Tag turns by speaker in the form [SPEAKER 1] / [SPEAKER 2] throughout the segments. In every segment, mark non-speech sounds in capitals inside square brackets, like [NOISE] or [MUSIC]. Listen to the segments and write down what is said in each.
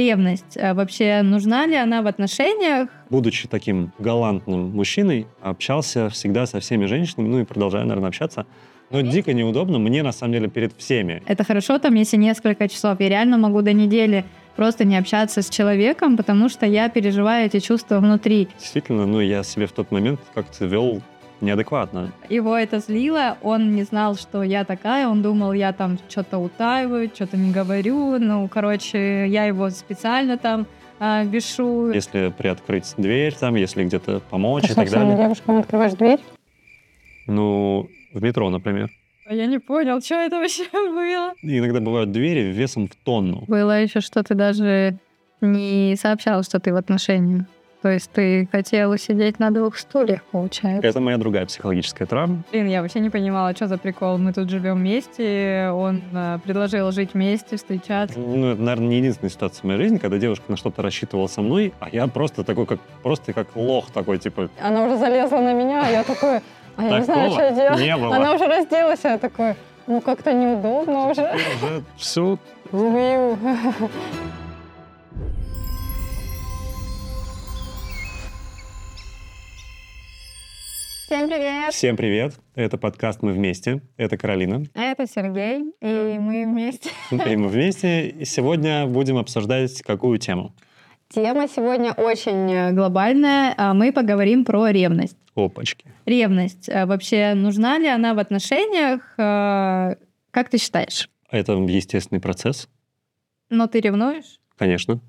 [SPEAKER 1] Ревность. А вообще нужна ли она в отношениях?
[SPEAKER 2] Будучи таким галантным мужчиной, общался всегда со всеми женщинами, ну и продолжаю, наверное, общаться. Но дико неудобно мне, на самом деле, перед всеми.
[SPEAKER 1] Это хорошо, там, если несколько часов. Я реально могу до недели просто не общаться с человеком, потому что я переживаю эти чувства внутри.
[SPEAKER 2] Действительно, ну, я себе в тот момент как-то вел неадекватно.
[SPEAKER 1] Его это злило, он не знал, что я такая, он думал, я там что-то утаиваю, что-то не говорю, ну, короче, я его специально там а, бешу.
[SPEAKER 2] Если приоткрыть дверь там, если где-то помочь
[SPEAKER 3] Ты
[SPEAKER 2] и так далее.
[SPEAKER 3] девушкам открываешь дверь?
[SPEAKER 2] Ну, в метро, например.
[SPEAKER 1] А Я не понял, что это вообще [LAUGHS] было.
[SPEAKER 2] Иногда бывают двери весом в тонну.
[SPEAKER 1] Было еще, что ты даже не сообщал, что ты в отношениях. То есть ты хотел сидеть на двух стульях, получается.
[SPEAKER 2] Это моя другая психологическая травма.
[SPEAKER 1] Блин, я вообще не понимала, что за прикол. Мы тут живем вместе, он э, предложил жить вместе, встречаться.
[SPEAKER 2] Ну, это, наверное, не единственная ситуация в моей жизни, когда девушка на что-то рассчитывала со мной, а я просто такой, как просто как лох такой, типа,
[SPEAKER 3] Она уже залезла на меня, а я такой, а я не знаю,
[SPEAKER 2] Такого
[SPEAKER 3] что делать.
[SPEAKER 2] не было.
[SPEAKER 3] Она уже разделась, а я такой, ну как-то неудобно уже.
[SPEAKER 2] уже все
[SPEAKER 3] Всем привет!
[SPEAKER 2] Всем привет! Это подкаст «Мы вместе». Это Каролина.
[SPEAKER 3] А это Сергей, и мы вместе.
[SPEAKER 2] И мы вместе. И сегодня будем обсуждать какую тему?
[SPEAKER 3] Тема сегодня очень...
[SPEAKER 1] Э, Глобальная, а мы поговорим про ревность.
[SPEAKER 2] Опачки.
[SPEAKER 1] Ревность. А Вообще, нужна ли она в отношениях? Э, Как ты считаешь?
[SPEAKER 2] Это естественный процесс,
[SPEAKER 1] Но ты ревнуешь?
[SPEAKER 2] конечно.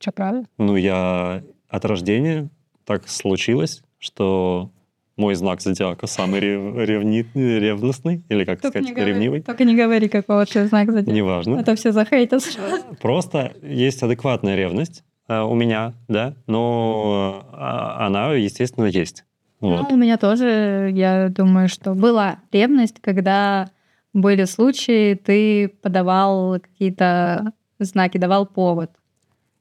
[SPEAKER 3] Что, правда?
[SPEAKER 2] Ну, я от рождения так случилось, что мой знак зодиака самый рев- ревни- ревностный, или как
[SPEAKER 1] Только
[SPEAKER 2] сказать,
[SPEAKER 1] говори,
[SPEAKER 2] ревнивый.
[SPEAKER 1] только не говори, какого ты знак зодиака.
[SPEAKER 2] Неважно.
[SPEAKER 1] Это все захейтят сразу.
[SPEAKER 2] Просто есть адекватная ревность э, у меня, да, но э, а- она, естественно, есть. Вот.
[SPEAKER 1] Ну, у меня тоже, я думаю, что была ревность, когда были случаи, ты подавал какие-то знаки, давал повод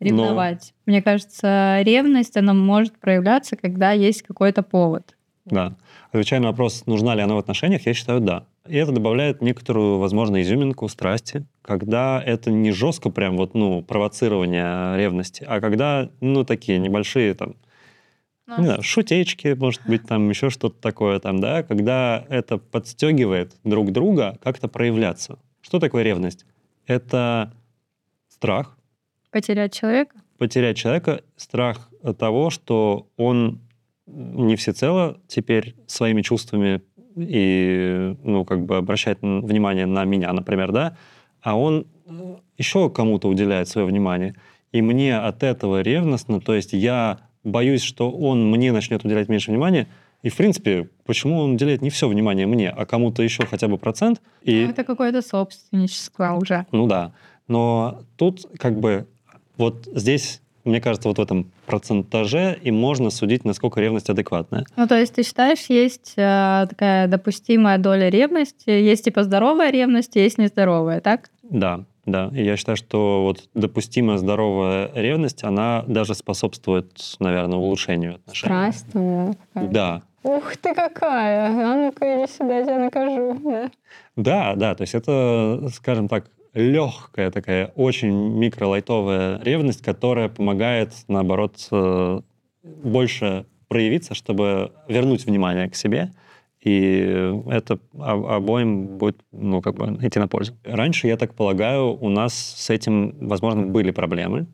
[SPEAKER 1] ревновать. Мне кажется, ревность, она может проявляться, когда есть какой-то повод.
[SPEAKER 2] Да. Отвечая на вопрос, нужна ли она в отношениях, я считаю, да. И это добавляет некоторую, возможно, изюминку, страсти, когда это не жестко прям вот, ну, провоцирование ревности, а когда, ну, такие небольшие там,
[SPEAKER 1] Ну,
[SPEAKER 2] не знаю, шутечки, может быть, там еще что-то такое там, да, когда это подстегивает друг друга как-то проявляться. Что такое ревность? Это страх,
[SPEAKER 1] Потерять человека?
[SPEAKER 2] потерять человека, страх того, что он не всецело теперь своими чувствами и, ну, как бы обращает внимание на меня, например, да, а он э, еще кому-то уделяет свое внимание. И мне от этого ревностно, то есть я боюсь, что он мне начнет уделять меньше внимания, и, в принципе, почему он уделяет не все внимание мне, а кому-то еще хотя бы процент, и
[SPEAKER 1] Ну, Это какое-то собственничество уже.
[SPEAKER 2] ну да. Но тут как бы вот здесь, мне кажется, вот в этом процентаже и можно судить, насколько ревность адекватная.
[SPEAKER 1] Ну, то есть ты считаешь, есть э, такая допустимая доля ревности, есть типа здоровая ревность, есть нездоровая, так?
[SPEAKER 2] Да, да. И я считаю, что вот допустимая здоровая ревность, она даже способствует, наверное, улучшению отношений.
[SPEAKER 3] Страсть там, да. Ух ты какая! А ну-ка иди сюда, я тебя накажу. Да.
[SPEAKER 2] Да, да, то есть это, скажем так, легкая такая, очень микролайтовая ревность, которая помогает, наоборот, э, больше проявиться, чтобы вернуть внимание к себе, и это обоим будет, ну, как бы идти на пользу. Раньше, я так полагаю, у нас с этим, возможно, были проблемы.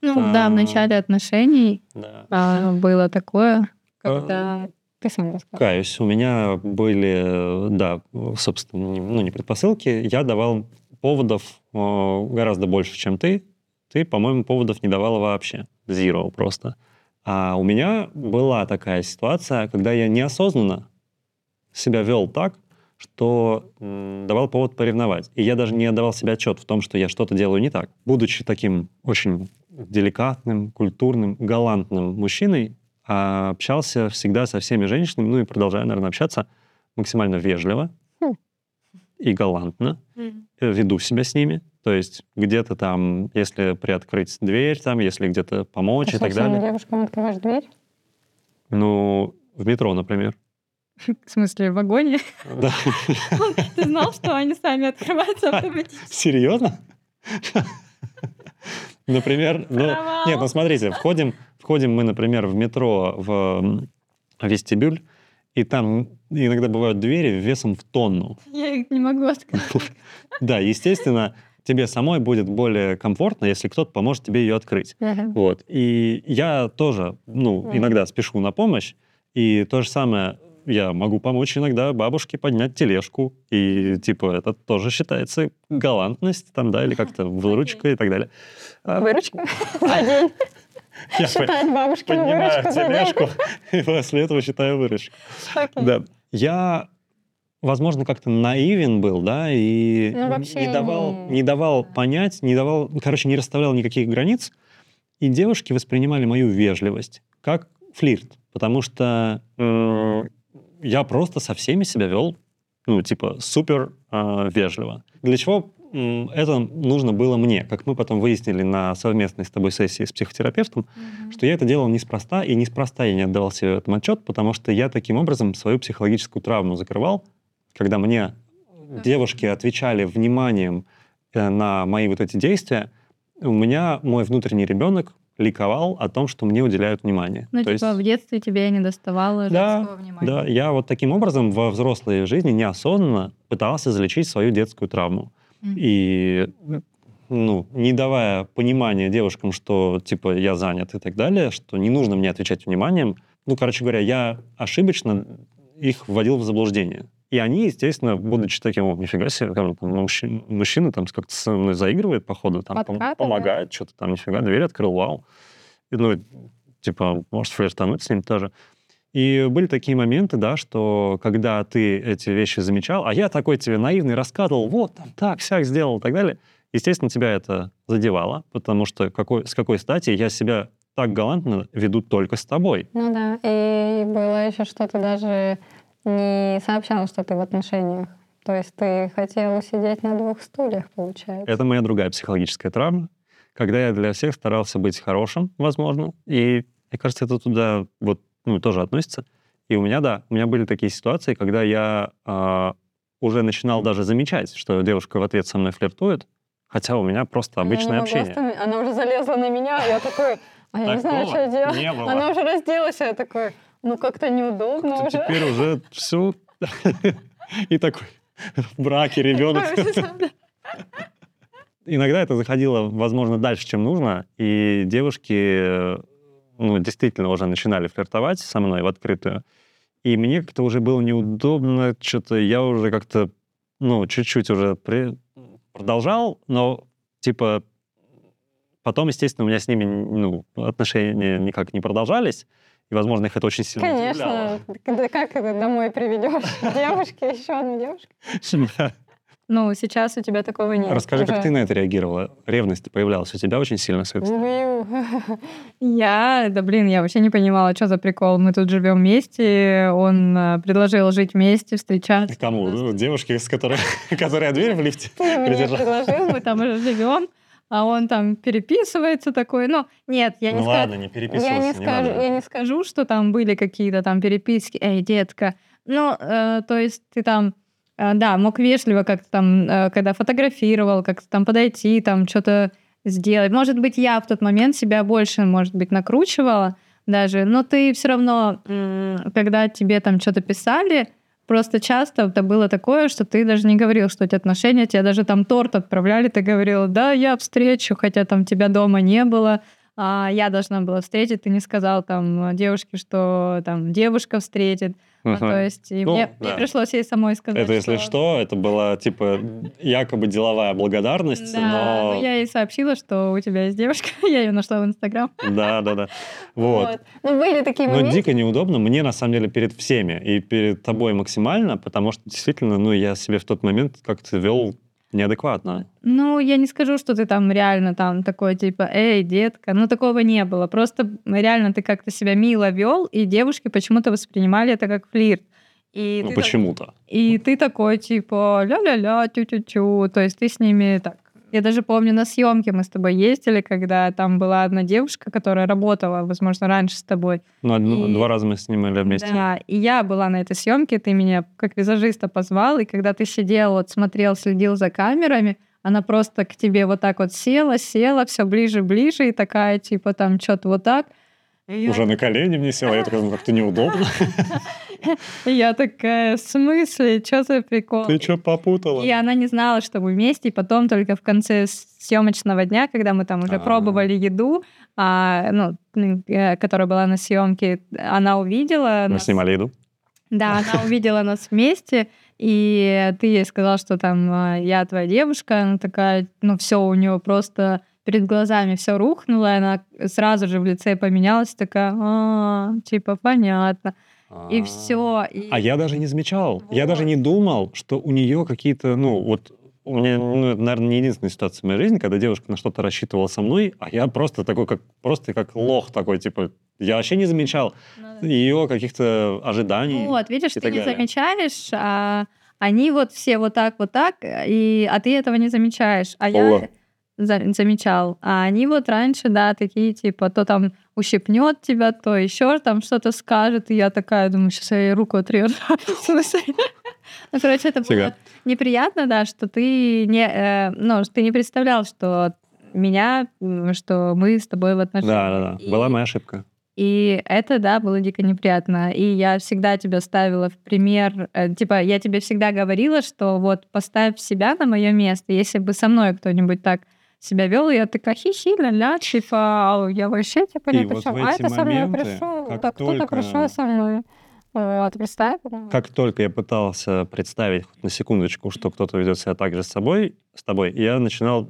[SPEAKER 1] Ну, да, в
[SPEAKER 2] А.
[SPEAKER 1] начале отношений
[SPEAKER 2] Да.
[SPEAKER 1] а, было такое, когда...
[SPEAKER 3] Ты сам расскажи.
[SPEAKER 2] Каюсь, у меня были, да, собственно, ну, не предпосылки. Я давал поводов э, гораздо больше, чем ты. Ты, по-моему, поводов не давала вообще. Zero просто. А у меня была такая ситуация, когда я неосознанно себя вел так, что давал повод поревновать. И я даже не отдавал себе отчет в том, что я что-то делаю не так. Будучи таким очень деликатным, культурным, галантным мужчиной, а общался всегда со всеми женщинами, ну и продолжаю, наверное, общаться максимально вежливо. И галантно, э, веду себя с ними. То есть где-то там, если приоткрыть дверь, там, если где-то помочь
[SPEAKER 3] Ты
[SPEAKER 2] и так далее.
[SPEAKER 3] девушкам открываешь дверь?
[SPEAKER 2] Ну, в метро, например. [LAUGHS]
[SPEAKER 1] В смысле, в вагоне?
[SPEAKER 2] Да. [LAUGHS]
[SPEAKER 1] Ты знал, что они сами открываются автоматически?
[SPEAKER 2] Серьезно? Например, ну, нет, ну смотрите, входим, входим мы, например, в метро в вестибюль, и там иногда бывают двери весом в тонну.
[SPEAKER 1] Я их не могу открыть. [LAUGHS]
[SPEAKER 2] Да, естественно, тебе самой будет более комфортно, если кто-то поможет тебе ее открыть.
[SPEAKER 3] Мгм.
[SPEAKER 2] Вот. И я тоже, ну,
[SPEAKER 3] Мгм.
[SPEAKER 2] иногда спешу на помощь, и то же самое я могу помочь иногда бабушке поднять тележку, и, типа, это тоже считается галантность, там, да, или как-то [LAUGHS] выручка и так далее. А,
[SPEAKER 3] Выручка [LAUGHS] за день.
[SPEAKER 2] Я
[SPEAKER 3] Считать бабушкину
[SPEAKER 2] поднимаю
[SPEAKER 3] выручку за день.
[SPEAKER 2] тележку, и после этого считаю выручку. Да. Я, возможно, как-то наивен был, да, и
[SPEAKER 3] Ну, вообще
[SPEAKER 2] не, давал,
[SPEAKER 3] не-
[SPEAKER 2] не давал понять, не давал, короче, не расставлял никаких границ, и девушки воспринимали мою вежливость как флирт, потому что м, я просто со всеми себя вел, ну, типа, супер э, вежливо. Для чего это нужно было мне, как мы потом выяснили на совместной с тобой сессии с психотерапевтом, что я это делал неспроста, и неспроста я не отдавал себе в этом отчет, потому что я таким образом свою психологическую травму закрывал, когда мне девушки отвечали вниманием э, на мои вот эти действия, у меня мой внутренний ребенок ликовал о том, что мне уделяют внимание.
[SPEAKER 1] Ну,
[SPEAKER 2] То
[SPEAKER 1] типа,
[SPEAKER 2] есть-
[SPEAKER 1] в детстве тебе не доставало
[SPEAKER 2] Да,
[SPEAKER 1] женского внимания.
[SPEAKER 2] да, я вот таким образом во взрослой жизни неосознанно пытался залечить свою детскую травму. И ну, не давая понимания девушкам, что, типа, я занят и так далее, что не нужно мне отвечать вниманием. Ну, короче говоря, я ошибочно их вводил в заблуждение. И они, естественно, будучи таким, о, нифига себе, бы, там, мужчина, мужчина там как-то со мной заигрывает, походу, там,
[SPEAKER 3] Подкатывает.
[SPEAKER 2] помогает, что-то там, нифига, дверь открыл, вау. И, ну, типа, может флиртануть с ним тоже. И были такие моменты, да, что когда ты эти вещи замечал, а я такой тебе наивный рассказывал, вот, там, так, всяк сделал и так далее, естественно, тебя это задевало, потому что какой, с какой стати я себя так галантно веду только с тобой.
[SPEAKER 3] Ну да, и было еще, что ты даже не сообщал, что ты в отношениях. То есть ты хотел сидеть на двух стульях, получается.
[SPEAKER 2] Это моя другая психологическая травма, когда я для всех старался быть хорошим, возможно, и мне кажется, это туда вот ну, тоже относится. И у меня, да, у меня были такие ситуации, когда я а, уже начинал даже замечать, что девушка в ответ со мной флиртует, хотя у меня просто обычное общение.
[SPEAKER 3] остановить. Она уже залезла на меня, а я такой, а я не знаю, что делать. Она уже разделась, а я такой, ну как-то неудобно уже.
[SPEAKER 2] теперь уже все. И такой в браке ребенок. Иногда это заходило, возможно, дальше, чем нужно, и девушки, э, ну, действительно уже начинали флиртовать со мной в открытую. И мне как-то уже было неудобно, что-то я уже как-то, ну, чуть-чуть уже при- продолжал, но, типа, потом, естественно, у меня с ними, ну, отношения никак не продолжались, и, возможно, их это очень сильно
[SPEAKER 3] Конечно. Да как это домой приведешь? Девушки, еще одну девушку. [LAUGHS]
[SPEAKER 1] Ну, сейчас у тебя такого нет.
[SPEAKER 2] Расскажи, как
[SPEAKER 3] уже.
[SPEAKER 2] ты на это реагировала? Ревность появлялась у тебя очень сильно с этой
[SPEAKER 3] Убью.
[SPEAKER 1] Я, да блин, я вообще не понимала, что за прикол. Мы тут живем вместе, он э, предложил жить вместе, встречаться.
[SPEAKER 2] Кому? Ну, девушке, с которой, [LAUGHS] которая дверь в лифте
[SPEAKER 3] предложил.
[SPEAKER 1] Мы там уже живем, а он там переписывается такой. Ну, нет, я не
[SPEAKER 2] Ну
[SPEAKER 1] скажу.
[SPEAKER 2] ладно, не
[SPEAKER 3] Я
[SPEAKER 2] переписывался,
[SPEAKER 3] не
[SPEAKER 2] не
[SPEAKER 3] скажу,
[SPEAKER 2] надо.
[SPEAKER 3] я не скажу.
[SPEAKER 1] что там были какие-то там переписки. Эй, детка. Ну, э, то есть ты там, да, мог вежливо как-то там, э, когда фотографировал, как-то там подойти, там что-то сделать. Может быть, я в тот момент себя больше, может быть, накручивала даже, но ты все равно, когда тебе там что-то писали, просто часто это было такое, что ты даже не говорил, что эти отношения, тебе даже там торт отправляли, ты говорил, да, я встречу, хотя там тебя дома не было, а я должна была встретить, ты не сказал там девушке, что там девушка встретит. Ну, то есть и
[SPEAKER 2] Ну,
[SPEAKER 1] мне, мне
[SPEAKER 2] да.
[SPEAKER 1] пришлось ей самой сказать.
[SPEAKER 2] Это, если что, это была, типа, якобы деловая благодарность,
[SPEAKER 1] Да,
[SPEAKER 2] но...
[SPEAKER 1] ну, я ей сообщила, что у тебя есть девушка, [LAUGHS] я ее нашла в Инстаграм.
[SPEAKER 2] Да, да, да. Вот.
[SPEAKER 3] Ну, были такие
[SPEAKER 2] Но
[SPEAKER 3] моменты.
[SPEAKER 2] дико неудобно мне, на самом деле, перед всеми и перед тобой максимально, потому что, действительно, ну, я себе в тот момент как-то вел неадекватно.
[SPEAKER 1] Ну, я не скажу, что ты там реально там такой, типа, эй, детка, ну, такого не было. Просто реально ты как-то себя мило вел, и девушки почему-то воспринимали это как флирт. И
[SPEAKER 2] Ну,
[SPEAKER 1] ты так-
[SPEAKER 2] почему-то.
[SPEAKER 1] И ты такой, типа, ля-ля-ля, тю-тю-тю. То есть ты с ними так... Я даже помню, на съемке мы с тобой ездили, когда там была одна девушка, которая работала, возможно, раньше с тобой.
[SPEAKER 2] Ну, одну-
[SPEAKER 1] И-
[SPEAKER 2] два раза мы снимали вместе.
[SPEAKER 1] Да, и я была на этой съемке, ты меня как визажиста позвал, и когда ты сидел, вот смотрел, следил за камерами, она просто к тебе вот так вот села, села, все ближе, ближе, и такая, типа, там, что-то вот так.
[SPEAKER 2] И Уже я... на колени мне села, я такая, ну как-то неудобно. [LAUGHS] [LAUGHS]
[SPEAKER 1] Я такая, в смысле, что за прикол?
[SPEAKER 2] Ты что попутала?
[SPEAKER 1] И она не знала, что мы вместе, и потом только в конце съемочного дня, когда мы там уже пробовали еду, а, ну, э, которая была на съемке, она увидела.
[SPEAKER 2] Мы снимали еду?
[SPEAKER 1] Да, она увидела нас вместе, и ты ей сказал, что там а, я твоя девушка, она такая, ну все, у нее просто перед глазами все рухнуло, и она сразу же в лице поменялась, такая, а, типа, понятно. И а. все. И...
[SPEAKER 2] А я даже не замечал. Вот. Я даже не думал, что у нее какие-то, ну, вот у меня, ну, наверное, не единственная ситуация в моей жизни, когда девушка на что-то рассчитывала со мной, а я просто такой, как просто как лох такой, типа, я вообще не замечал ну, да. ее каких-то ожиданий.
[SPEAKER 1] Вот, видишь, ты не далее. замечаешь, а они вот все вот так, вот так, и, а ты этого не замечаешь. А Ола. я замечал. А они вот раньше, да, такие, типа, то там ущипнет тебя, то еще там что-то скажет, и я такая думаю, сейчас я ей руку отрежу. [LAUGHS] Ну, короче, это было неприятно, да, что ты не, э, ну, ты не представлял, что меня, что мы с тобой в отношениях.
[SPEAKER 2] Да, да, да. Была моя ошибка.
[SPEAKER 1] И это, да, было дико неприятно. И я всегда тебя ставила в пример, э, типа, я тебе всегда говорила, что вот поставь себя на мое место. Если бы со мной кто-нибудь так себя вел, я такая хихи, ля-ля, типа, я вообще типа не пришел. А это со мной пришел, так кто-то пришел со мной. Вот, представь.
[SPEAKER 2] Как только я пытался представить на секундочку, что кто-то ведет себя так же с собой, с тобой, я начинал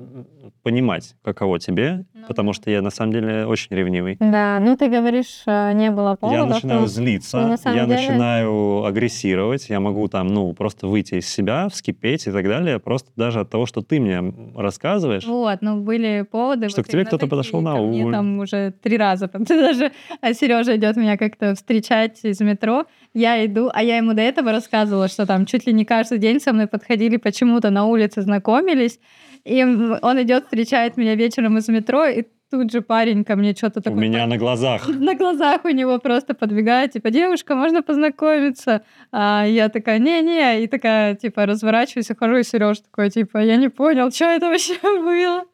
[SPEAKER 2] понимать, каково тебе, ну, потому что я на самом деле очень ревнивый.
[SPEAKER 3] Да, ну ты говоришь, э, не было повода.
[SPEAKER 2] Я начинаю злиться, я деле... начинаю агрессировать, я могу там, ну, просто выйти из себя, вскипеть и так далее, просто даже от того, что ты мне рассказываешь.
[SPEAKER 1] Вот, ну были поводы.
[SPEAKER 2] Что вот к тебе кто-то подошел на
[SPEAKER 1] улицу. там уже три раза, [LAUGHS] там, даже а Сережа идет меня как-то встречать из метро, я иду, а я ему до этого рассказывала, что там чуть ли не каждый день со мной подходили почему-то на улице, знакомились, и он идет, встречает меня вечером из метро, и тут же парень ко мне что-то такое...
[SPEAKER 2] У меня на глазах. [LAUGHS]
[SPEAKER 1] На глазах у него просто подбегает, типа, девушка, можно познакомиться? А я такая, не-не, и такая, типа, разворачиваюсь, ухожу, и Сереж такой, типа, я не понял, что это вообще [LAUGHS] было?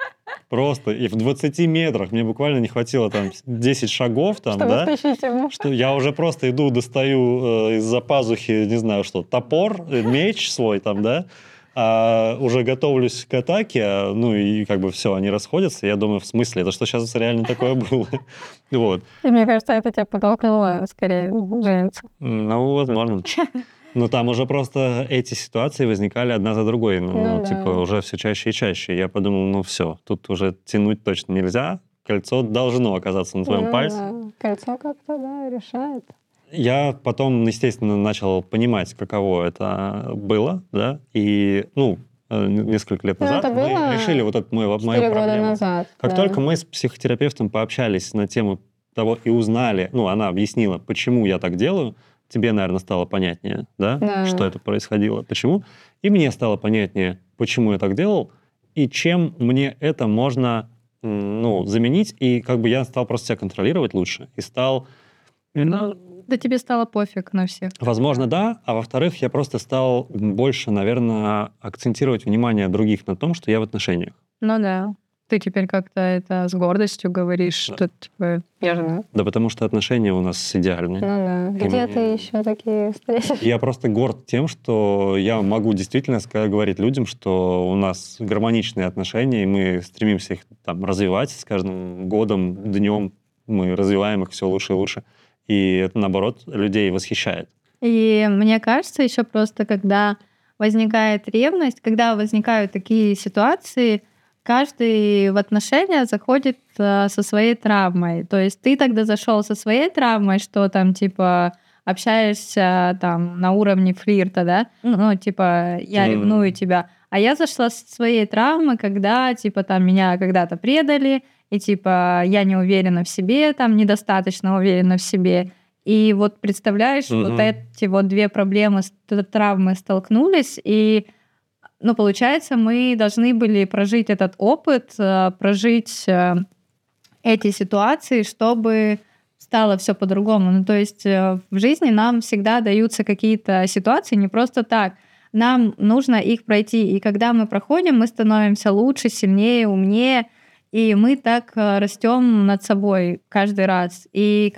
[SPEAKER 2] Просто, и в 20 метрах мне буквально не хватило там 10 шагов там, Чтобы да? Что я уже просто иду, достаю э, из-за пазухи, не знаю что, топор, э, меч свой там, да, а уже готовлюсь к атаке, ну и как бы все, они расходятся. Я думаю, в смысле, это что сейчас реально такое было? [LAUGHS] Вот.
[SPEAKER 3] И мне кажется, это тебя подтолкнуло скорее жениться.
[SPEAKER 2] Ну, возможно. Но там уже просто эти ситуации возникали одна за другой. Ну, ну типа, да. уже все чаще и чаще. Я подумал, ну все, тут уже тянуть точно нельзя. Кольцо должно оказаться на твоем ну, пальце. Да.
[SPEAKER 3] Кольцо как-то, да, решает.
[SPEAKER 2] Я потом, естественно, начал понимать, каково это было, да, и, ну, э, несколько лет ну, назад это было мы решили вот этот мой, мою проблему. года назад. Как да. только мы с психотерапевтом пообщались на тему того и узнали, ну, она объяснила, почему я так делаю, тебе, наверное, стало понятнее, да, да, что это происходило, почему, и мне стало понятнее, почему я так делал, и чем мне это можно, ну, заменить, и как бы я стал просто себя контролировать лучше, и стал
[SPEAKER 1] ну, да тебе стало пофиг на всех.
[SPEAKER 2] Возможно, да. А во-вторых, я просто стал больше, наверное, акцентировать внимание других на том, что я в отношениях.
[SPEAKER 1] Ну да. Ты теперь как-то это с гордостью говоришь, да. что типа я
[SPEAKER 3] жена.
[SPEAKER 2] Да потому что отношения у нас идеальные.
[SPEAKER 3] Ну да. Где И... ты еще такие встретишь?
[SPEAKER 2] Я просто горд тем, что я могу действительно говорить людям, что у нас гармоничные отношения, и мы стремимся их там развивать с каждым годом, днем. Мы развиваем их все лучше и лучше и это, наоборот, людей восхищает.
[SPEAKER 1] И мне кажется, еще просто, когда возникает ревность, когда возникают такие ситуации, каждый в отношения заходит э, со своей травмой. То есть ты тогда зашел со своей травмой, что там типа общаешься там на уровне флирта, да? Ну, типа, я ревную тебя. А я зашла со своей травмы, когда, типа, там меня когда-то предали, и типа я не уверена в себе, там недостаточно уверена в себе. И вот представляешь, угу. вот эти вот две проблемы, травмы столкнулись, и ну, получается, мы должны были прожить этот опыт, э, прожить э, эти ситуации, чтобы стало все по-другому. Ну, то есть э, в жизни нам всегда даются какие-то ситуации не просто так. нам нужно их пройти. И когда мы проходим, мы становимся лучше, сильнее, умнее, и мы так э, растем над собой каждый раз. И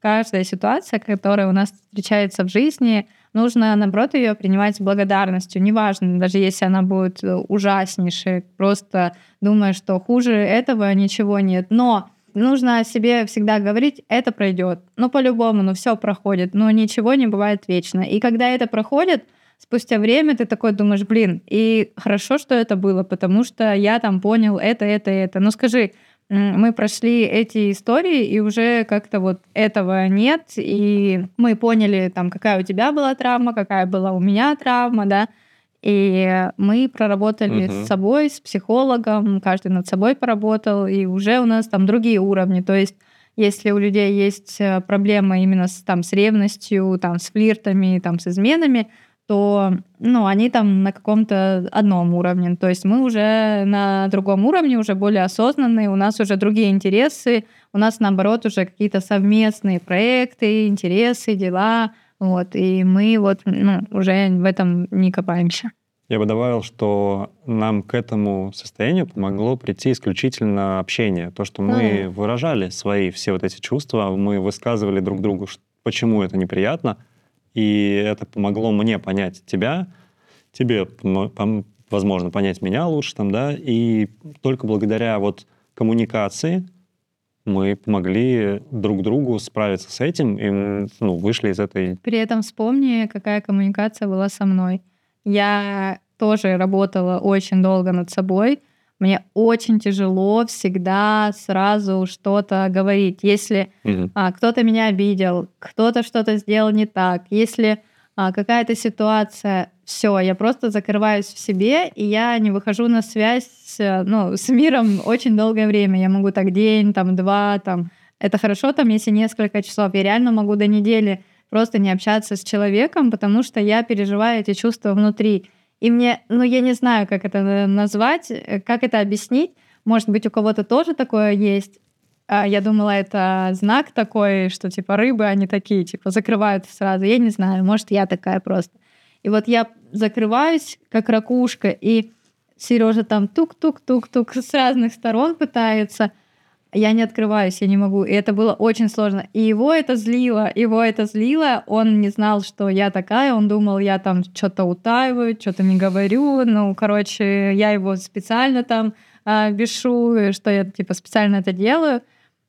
[SPEAKER 1] каждая ситуация, которая у нас встречается в жизни, нужно, наоборот, ее принимать с благодарностью. Неважно, даже если она будет э, ужаснейшей, просто думая, что хуже этого ничего нет. Но нужно о себе всегда говорить, это пройдет. Ну, по-любому, ну, все проходит, но ничего не бывает вечно. И когда это проходит, спустя время ты такой думаешь, блин, и хорошо, что это было, потому что я там понял это, это, это. Ну, скажи, мы прошли эти истории, и уже как-то вот этого нет, и мы поняли, там, какая у тебя была травма, какая была у меня травма, да, и мы проработали угу. с собой, с психологом, каждый над собой поработал, и уже у нас там другие уровни. То есть если у людей есть э, проблемы именно с, там, с ревностью, там, с флиртами, там, с изменами, то ну, они там на каком-то одном уровне. То есть мы уже на другом уровне, уже более осознанные, у нас уже другие интересы, у нас, наоборот, уже какие-то совместные проекты, интересы, дела, вот, и мы вот ну, уже в этом не копаемся.
[SPEAKER 2] Я бы добавил, что нам к этому состоянию помогло прийти исключительно общение. То, что мы mm. выражали свои все вот эти чувства, мы высказывали друг другу, почему это неприятно, и это помогло мне понять тебя, тебе, возможно, понять меня лучше, там, да, и только благодаря вот коммуникации мы помогли друг другу справиться с этим и ну, вышли из этой...
[SPEAKER 1] При этом вспомни, какая коммуникация была со мной. Я тоже работала очень долго над собой. Мне очень тяжело всегда сразу что-то говорить. Если угу. а, кто-то меня обидел, кто-то что-то сделал не так, если а, какая-то ситуация, все, я просто закрываюсь в себе, и я не выхожу на связь ну, с миром очень долгое время. Я могу так день, там, два, там. Это хорошо, там, если несколько часов. Я реально могу до недели просто не общаться с человеком, потому что я переживаю эти чувства внутри. И мне, ну, я не знаю, как это назвать, э, как это объяснить. Может быть, у кого-то тоже такое есть. А, я думала, это знак такой, что типа рыбы, они такие, типа закрывают сразу. Я не знаю, может, я такая просто. И вот я закрываюсь, как ракушка, и Сережа там тук-тук-тук-тук с разных сторон пытается. Я не открываюсь, я не могу. И это было очень сложно. И его это злило, его это злило. Он не знал, что я такая. Он думал, я там что-то утаиваю, что-то не говорю. Ну, короче, я его специально там а, бешу, что я типа специально это делаю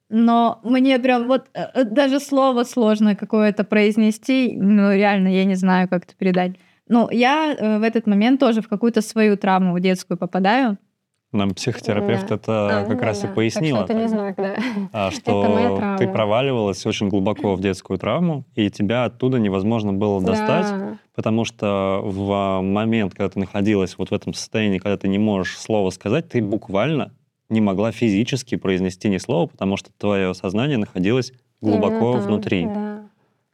[SPEAKER 1] но мне прям вот э, э, даже слово сложно какое-то произнести, ну реально я не знаю, как это передать. Ну, я э, в этот момент тоже в какую-то свою травму детскую попадаю.
[SPEAKER 2] Нам психотерапевт да. это а, как да, раз да. и пояснила.
[SPEAKER 3] Так что это не знак, да.
[SPEAKER 2] А, [LAUGHS] что ты проваливалась очень глубоко в детскую травму, и тебя оттуда невозможно было достать, да. потому что в момент, когда ты находилась вот в этом состоянии, когда ты не можешь слова сказать, ты буквально не могла физически произнести ни слова, потому что твое сознание находилось глубоко Именно внутри. Да.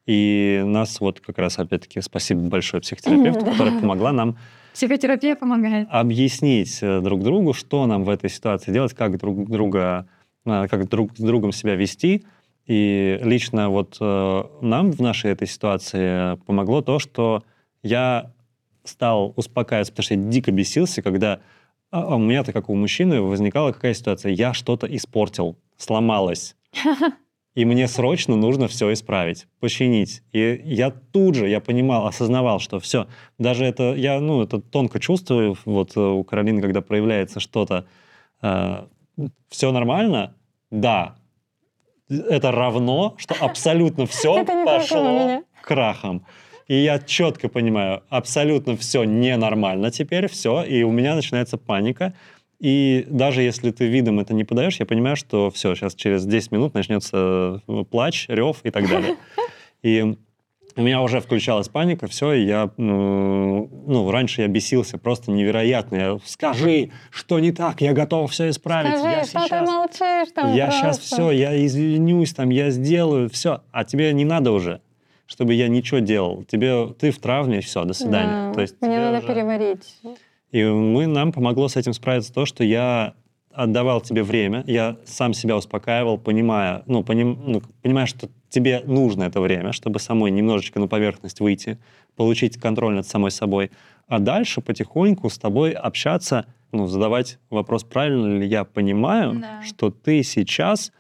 [SPEAKER 2] И нас вот как раз, опять-таки, спасибо большое психотерапевту, [LAUGHS] которая помогла нам
[SPEAKER 1] Психотерапия помогает.
[SPEAKER 2] Объяснить э, друг другу, что нам в этой ситуации делать, как друг друга, э, как друг с другом себя вести. И лично вот э, нам в нашей этой ситуации помогло то, что я стал успокаиваться, потому что я дико бесился, когда а, а у меня-то, как у мужчины, возникала какая ситуация? Я что-то испортил, сломалось. [LAUGHS] И мне срочно нужно все исправить, починить. И я тут же, я понимал, осознавал, что все, даже это, я, ну, это тонко чувствую, вот у Каролины, когда проявляется что-то, э, все нормально, да, это равно, что абсолютно все [LAUGHS] пошло крахом. И я четко понимаю, абсолютно все ненормально теперь, все, и у меня начинается паника. И даже если ты видом это не подаешь, я понимаю, что все, сейчас через 10 минут начнется э, плач, рев и так далее. И у меня уже включалась паника, все, и я, ну, ну, раньше я бесился просто невероятно. Я, скажи, что не так, я готов все исправить.
[SPEAKER 3] Скажи,
[SPEAKER 2] я
[SPEAKER 3] что сейчас, ты молчишь там
[SPEAKER 2] Я просто. сейчас все, я извинюсь, там, я сделаю, все. А тебе не надо уже чтобы я ничего делал. Тебе, ты в травме, все, до свидания.
[SPEAKER 3] Да, То есть мне надо уже... переварить.
[SPEAKER 2] И мы, нам помогло с этим справиться то, что я отдавал тебе время, я сам себя успокаивал, понимая, ну, поним, ну, понимая, что тебе нужно это время, чтобы самой немножечко на поверхность выйти, получить контроль над самой собой. а дальше потихоньку с тобой общаться, ну, задавать вопрос, правильно ли я понимаю,
[SPEAKER 1] Да.
[SPEAKER 2] что ты сейчас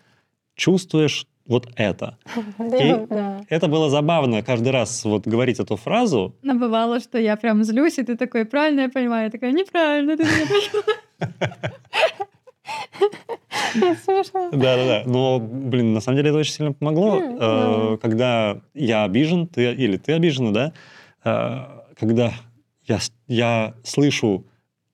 [SPEAKER 2] чувствуешь вот это. [LAUGHS] И
[SPEAKER 3] Да.
[SPEAKER 2] это было забавно каждый раз вот говорить эту фразу,
[SPEAKER 1] Но бывало, что я прям злюсь, и ты такой, правильно я понимаю? Я такая, неправильно, ты меня поняла.
[SPEAKER 3] Это [LAUGHS] смешно.
[SPEAKER 2] Да-да-да. Но, блин, на самом деле это очень сильно помогло. Э,
[SPEAKER 3] да.
[SPEAKER 2] Когда я обижен, ты или ты обижена, да? Э, Когда я, я слышу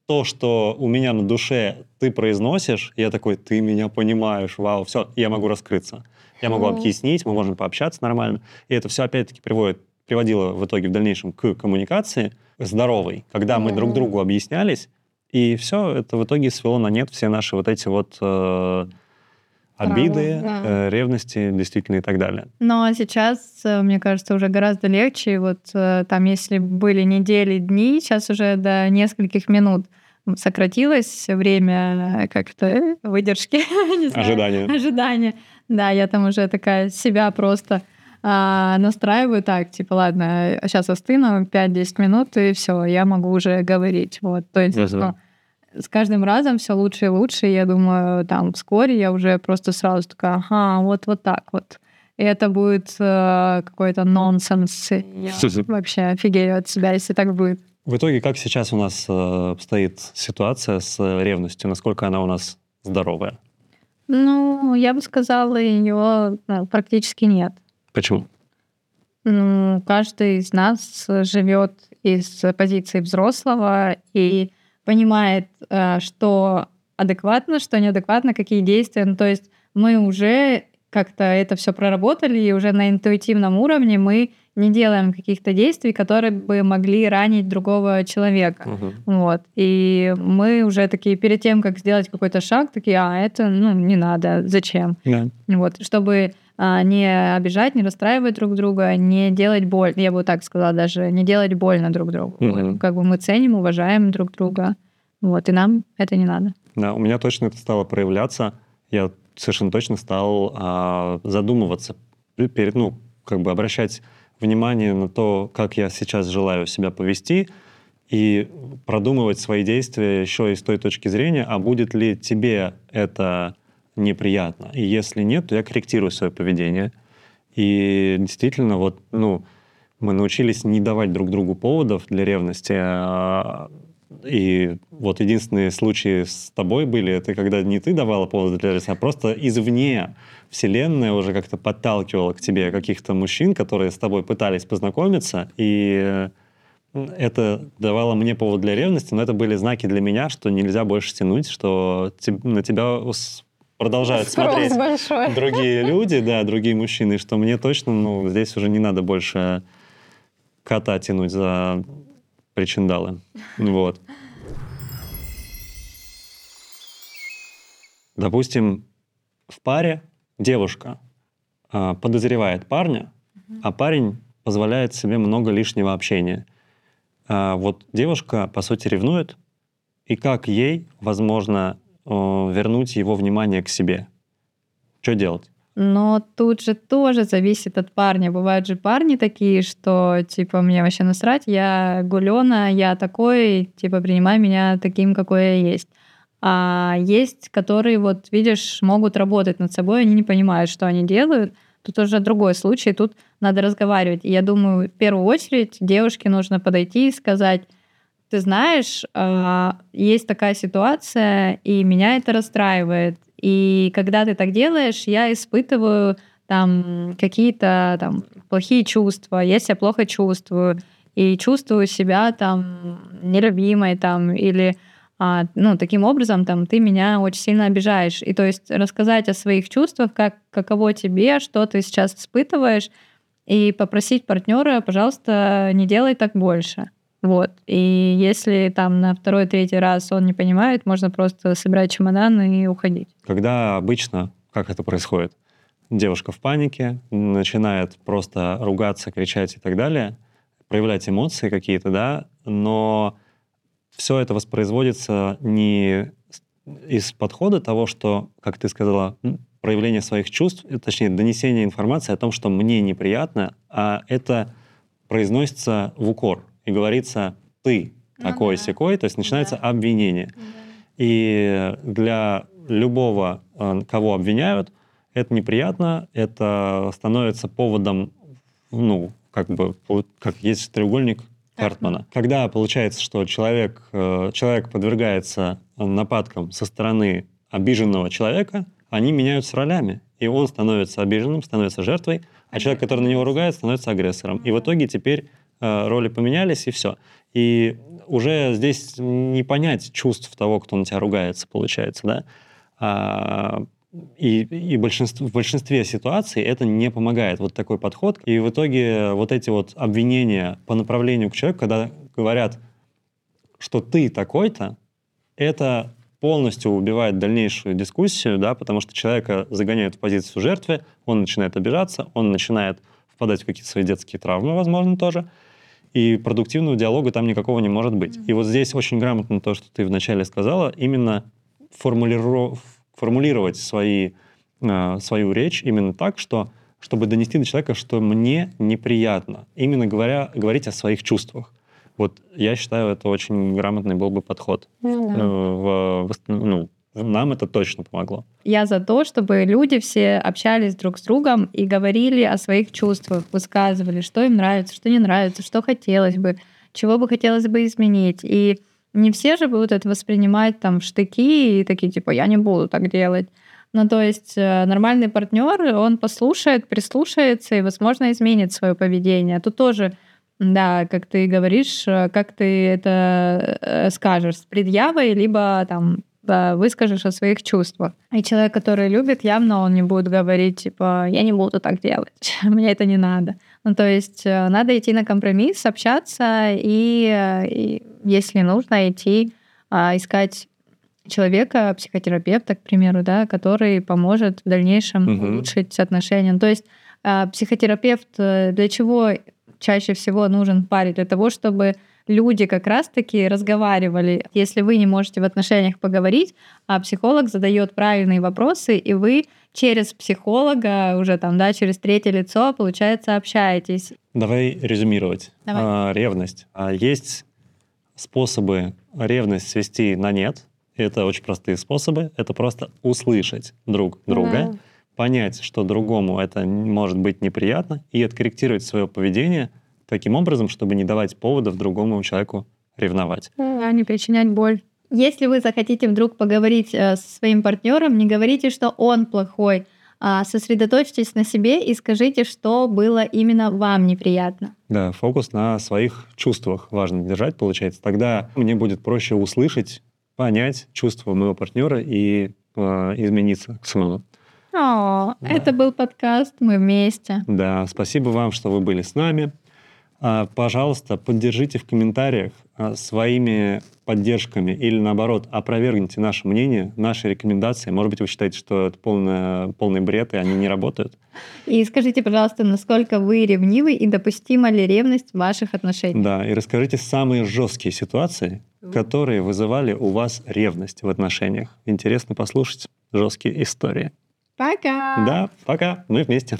[SPEAKER 2] то, что у меня на душе ты произносишь, я такой, ты меня понимаешь, вау, все, я могу раскрыться. Я могу
[SPEAKER 3] Мгм.
[SPEAKER 2] объяснить, мы можем пообщаться нормально. И это все опять-таки приводит, приводило в итоге в дальнейшем к коммуникации здоровой, когда мы друг
[SPEAKER 3] Мгм.
[SPEAKER 2] другу объяснялись, и все это в итоге свело на нет все наши вот эти вот э, обиды,
[SPEAKER 3] да.
[SPEAKER 2] э, ревности, действительно, и так далее.
[SPEAKER 1] Но сейчас, э, мне кажется, уже гораздо легче. Вот э, там, если были недели, дни, сейчас уже до нескольких минут сократилось время э, как-то э, выдержки, [LAUGHS]
[SPEAKER 2] Ожидания.
[SPEAKER 1] ожидания. Да, я там уже такая себя просто а, настраиваю так, типа, ладно, сейчас остыну 5-10 минут, и все, я могу уже говорить. Вот, то есть, ну, с каждым разом все лучше и лучше. и Я думаю, там вскоре я уже просто сразу такая, ага, вот вот так вот. И это будет э, какой-то нонсенс. Я вообще офигею от себя, если так будет.
[SPEAKER 2] В итоге, как сейчас у нас э, стоит ситуация с ревностью? Насколько она у нас здоровая?
[SPEAKER 1] Ну, я бы сказала, ее практически нет.
[SPEAKER 2] Почему?
[SPEAKER 1] Ну, каждый из нас живет из позиции взрослого и понимает, э, что адекватно, что неадекватно, какие действия. Ну, то есть мы уже как-то это все проработали, и уже на интуитивном уровне мы не делаем каких-то действий, которые бы могли ранить другого человека.
[SPEAKER 2] Мгм.
[SPEAKER 1] Вот. И мы уже такие, перед тем, как сделать какой-то шаг, такие, а, это, ну, не надо, зачем?
[SPEAKER 2] Да.
[SPEAKER 1] Вот, чтобы а, не обижать, не расстраивать друг друга, не делать боль. Я бы так сказала даже, не делать больно друг другу. Вот, Как бы мы ценим, уважаем друг друга. Вот, и нам это не надо.
[SPEAKER 2] Да, у меня точно это стало проявляться. Я совершенно точно стал а, задумываться, пе- перед, ну, как бы обращать внимание на то, как я сейчас желаю себя повести, и продумывать свои действия еще и с той точки зрения, а будет ли тебе это неприятно. И если нет, то я корректирую свое поведение. И действительно, вот, ну, мы научились не давать друг другу поводов для ревности, а, и вот единственные случаи с тобой были, это когда не ты давала поводы для ревности, а просто извне Вселенная уже как-то подталкивала к тебе каких-то мужчин, которые с тобой пытались познакомиться, и это давало мне повод для ревности, но это были знаки для меня, что нельзя больше тянуть, что на тебя продолжают
[SPEAKER 3] Спрос
[SPEAKER 2] смотреть
[SPEAKER 3] большой.
[SPEAKER 2] другие [LAUGHS] люди, да, другие мужчины, что мне точно, ну, здесь уже не надо больше кота тянуть за причиндалы. Вот. Допустим, в паре девушка а, подозревает парня, а парень позволяет себе много лишнего общения. А, вот девушка, по сути, ревнует, и как ей, возможно, э, вернуть его внимание к себе? Что делать?
[SPEAKER 1] Но тут же тоже зависит от парня. Бывают же парни такие, что типа мне вообще насрать, я гулена, я такой, типа принимай меня таким, какой я есть. А есть, которые, вот видишь, могут работать над собой, они не понимают, что они делают. Тут уже другой случай, тут надо разговаривать. И я думаю, в первую очередь девушке нужно подойти и сказать, ты знаешь, а, есть такая ситуация, и меня это расстраивает. И когда ты так делаешь, я испытываю там какие-то там плохие чувства, я себя плохо чувствую, и чувствую себя там нелюбимой там или а, ну, таким образом, там, ты меня очень сильно обижаешь. И то есть рассказать о своих чувствах, как, каково тебе, что ты сейчас испытываешь, и попросить партнера, пожалуйста, не делай так больше. Вот. И если там на второй, третий раз он не понимает, можно просто собирать чемодан и уходить.
[SPEAKER 2] Когда обычно, как это происходит, девушка в панике, начинает просто ругаться, кричать и так далее, проявлять эмоции какие-то, да, но все это воспроизводится не из подхода того, что, как ты сказала, проявление своих чувств, э, точнее, донесение информации о том, что мне неприятно, а это произносится в укор и говорится «ты такой
[SPEAKER 1] да.
[SPEAKER 2] секой, то есть начинается
[SPEAKER 1] Да.
[SPEAKER 2] обвинение. И для любого, э, кого обвиняют, это неприятно, это становится поводом, ну, как бы, как есть треугольник Картмана. Когда получается, что человек, э, человек подвергается нападкам со стороны обиженного человека, они меняются ролями. И он становится обиженным, становится жертвой, а человек, который на него ругает, становится агрессором. И в итоге теперь роли поменялись, и все. И уже здесь не понять чувств того, кто на тебя ругается, получается, да? А, и и большинство, в большинстве ситуаций это не помогает, вот такой подход. И в итоге вот эти вот обвинения по направлению к человеку, когда говорят, что ты такой-то, это полностью убивает дальнейшую дискуссию, да, потому что человека загоняют в позицию жертвы, он начинает обижаться, он начинает впадать в какие-то свои детские травмы, возможно, тоже. И продуктивного диалога там никакого не может быть. И вот здесь очень грамотно то, что ты вначале сказала, именно формулиро- формулировать свои, э, свою речь именно так, что, чтобы донести до человека, что мне неприятно. Именно говоря, говорить о своих чувствах. Вот я считаю, это очень грамотный был бы подход.
[SPEAKER 3] Ну
[SPEAKER 2] Э,
[SPEAKER 3] да.
[SPEAKER 2] в- в- ну, нам это точно помогло.
[SPEAKER 1] Я за то, чтобы люди все общались друг с другом и говорили о своих чувствах, высказывали, что им нравится, что не нравится, что хотелось бы, чего бы хотелось бы изменить. И не все же будут это воспринимать там в штыки и такие типа я не буду так делать. Ну, то есть э, нормальный партнер, он послушает, прислушается и, возможно, изменит свое поведение. Тут тоже, да, как ты говоришь, э, как ты это э, скажешь, с предъявой, либо там выскажешь о своих чувствах. И человек, который любит, явно он не будет говорить, типа, я не буду так делать, [LAUGHS] мне это не надо. Ну, то есть э, надо идти на компромисс, общаться и, э, и если нужно, идти а, искать человека, психотерапевта, к примеру, да, который поможет в дальнейшем
[SPEAKER 2] Мгм.
[SPEAKER 1] улучшить отношения. Ну, То есть а, психотерапевт э, для чего чаще всего нужен паре? Для того, чтобы люди как раз-таки разговаривали. Если вы не можете в отношениях поговорить, а психолог задает правильные вопросы, и вы через психолога уже там, да, через третье лицо, получается, общаетесь.
[SPEAKER 2] Давай резюмировать.
[SPEAKER 1] Давай.
[SPEAKER 2] А, ревность. А, есть способы ревность свести на нет. Это очень простые способы. Это просто услышать друг друга,
[SPEAKER 3] Да.
[SPEAKER 2] понять, что другому это может быть неприятно, и откорректировать свое поведение таким образом, чтобы не давать поводов другому человеку ревновать.
[SPEAKER 1] Да, не причинять боль. Если вы захотите вдруг поговорить э, со своим партнером, не говорите, что он плохой, а сосредоточьтесь на себе и скажите, что было именно вам неприятно.
[SPEAKER 2] Да, фокус на своих чувствах важно держать, получается. Тогда мне будет проще услышать, понять чувства моего партнера и э, измениться к самому.
[SPEAKER 1] О,
[SPEAKER 2] Да.
[SPEAKER 1] это был подкаст «Мы вместе».
[SPEAKER 2] Да, спасибо вам, что вы были с нами. А, Пожалуйста, поддержите в комментариях а, своими поддержками или, наоборот, опровергните наше мнение, наши рекомендации. Может быть, вы считаете, что это полное, полный бред, и они не работают.
[SPEAKER 1] И скажите, пожалуйста, насколько вы ревнивы и допустима ли ревность в ваших отношениях?
[SPEAKER 2] Да, и расскажите самые жесткие ситуации, которые вызывали у вас ревность в отношениях. Интересно послушать жесткие истории.
[SPEAKER 1] Пока!
[SPEAKER 2] Да, пока, мы вместе.